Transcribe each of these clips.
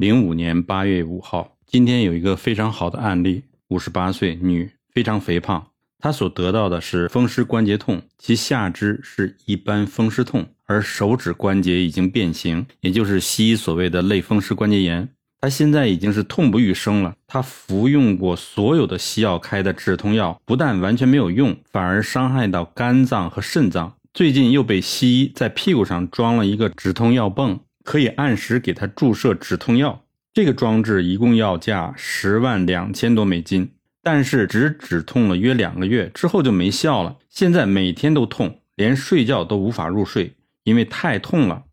零五年八月五号，今天有一个非常好的案例，五十八岁女，非常肥胖，她所得到的是风湿关节痛，其下肢是一般风湿痛，而手指关节已经变形，也就是西医所谓的类风湿关节炎。她现在已经是痛不欲生了。她服用过所有的西药开的止痛药，不但完全没有用，反而伤害到肝脏和肾脏。最近又被西医在屁股上装了一个止痛药泵。可以按时给他注射止痛药，这个装置一共要价十万两千多美金，但是只止痛了约两个月之后就没效了。现在每天都痛，连睡觉都无法入睡，因为太痛了。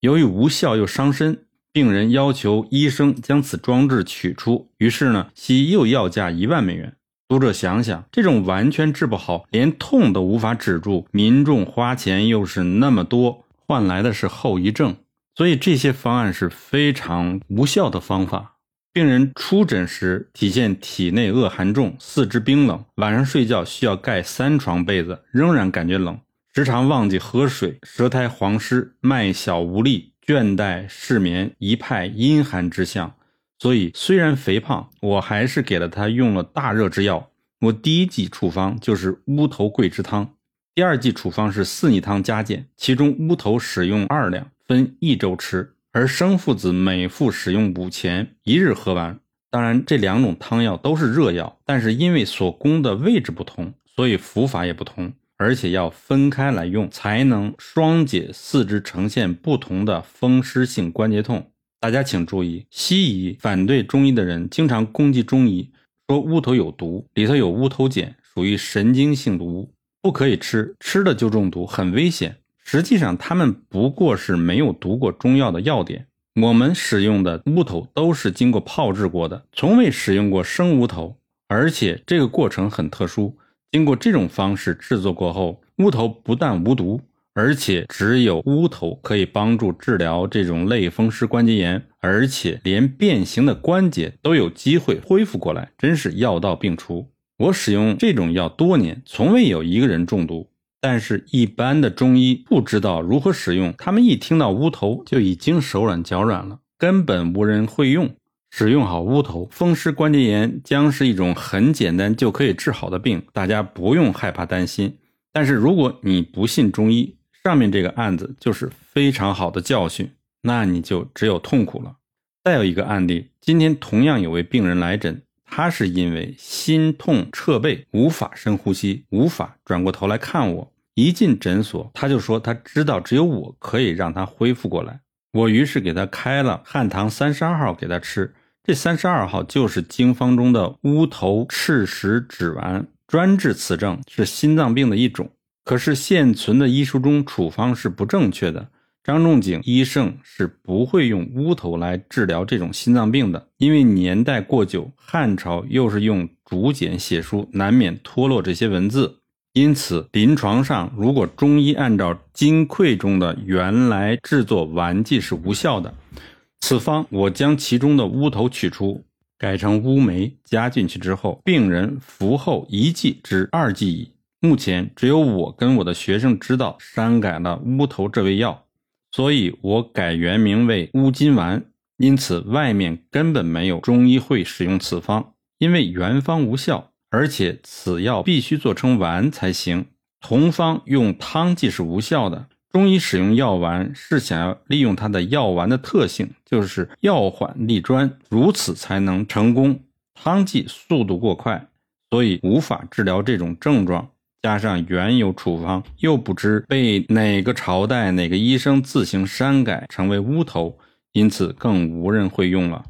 由于无效又伤身，病人要求医生将此装置取出，于是呢，西医又要价一万美元。读者想想，这种完全治不好，连痛都无法止住，民众花钱又是那么多，换来的是后遗症。所以这些方案是非常无效的方法。病人出诊时体现体内恶寒重，四肢冰冷，晚上睡觉需要盖三床被子，仍然感觉冷，时常忘记喝水，舌苔黄湿，脉小无力，倦怠失眠，一派阴寒之象。所以虽然肥胖，我还是给了他用了大热之药。我第一剂处方就是乌头桂枝汤，第二剂处方是四逆汤加减，其中乌头使用二两。分一周吃，而生附子每服使用五钱，一日喝完。当然，这两种汤药都是热药，但是因为所攻的位置不同，所以服法也不同，而且要分开来用，才能双解四肢呈现不同的风湿性关节痛。大家请注意，西医反对中医的人经常攻击中医，说乌头有毒，里头有乌头碱，属于神经性毒物，不可以吃，吃了就中毒，很危险。实际上，他们不过是没有读过中药的要点。我们使用的乌头都是经过泡制过的，从未使用过生乌头，而且这个过程很特殊。经过这种方式制作过后，乌头不但无毒，而且只有乌头可以帮助治疗这种类风湿关节炎，而且连变形的关节都有机会恢复过来，真是药到病除。我使用这种药多年，从未有一个人中毒。但是，一般的中医不知道如何使用，他们一听到乌头就已经手软脚软了，根本无人会用。使用好乌头，风湿关节炎将是一种很简单就可以治好的病，大家不用害怕担心。但是，如果你不信中医，上面这个案子就是非常好的教训，那你就只有痛苦了。再有一个案例，今天同样有位病人来诊。他是因为心痛彻背，无法深呼吸，无法转过头来看我。一进诊所，他就说他知道只有我可以让他恢复过来。我于是给他开了汉唐三十二号给他吃。这三十二号就是经方中的乌头赤石脂丸，专治此症，是心脏病的一种。可是现存的医书中处方是不正确的。张仲景医圣是不会用乌头来治疗这种心脏病的，因为年代过久，汉朝又是用竹简写书，难免脱落这些文字。因此，临床上如果中医按照金匮中的原来制作丸剂是无效的。此方我将其中的乌头取出，改成乌梅加进去之后，病人服后一剂至二剂矣。目前只有我跟我的学生知道删改了乌头这味药。所以我改原名为乌金丸，因此外面根本没有中医会使用此方，因为原方无效，而且此药必须做成丸才行。同方用汤剂是无效的，中医使用药丸是想要利用它的药丸的特性，就是药缓利专，如此才能成功。汤剂速度过快，所以无法治疗这种症状。加上原有处方又不知被哪个朝代哪个医生自行删改成为乌头，因此更无人会用了。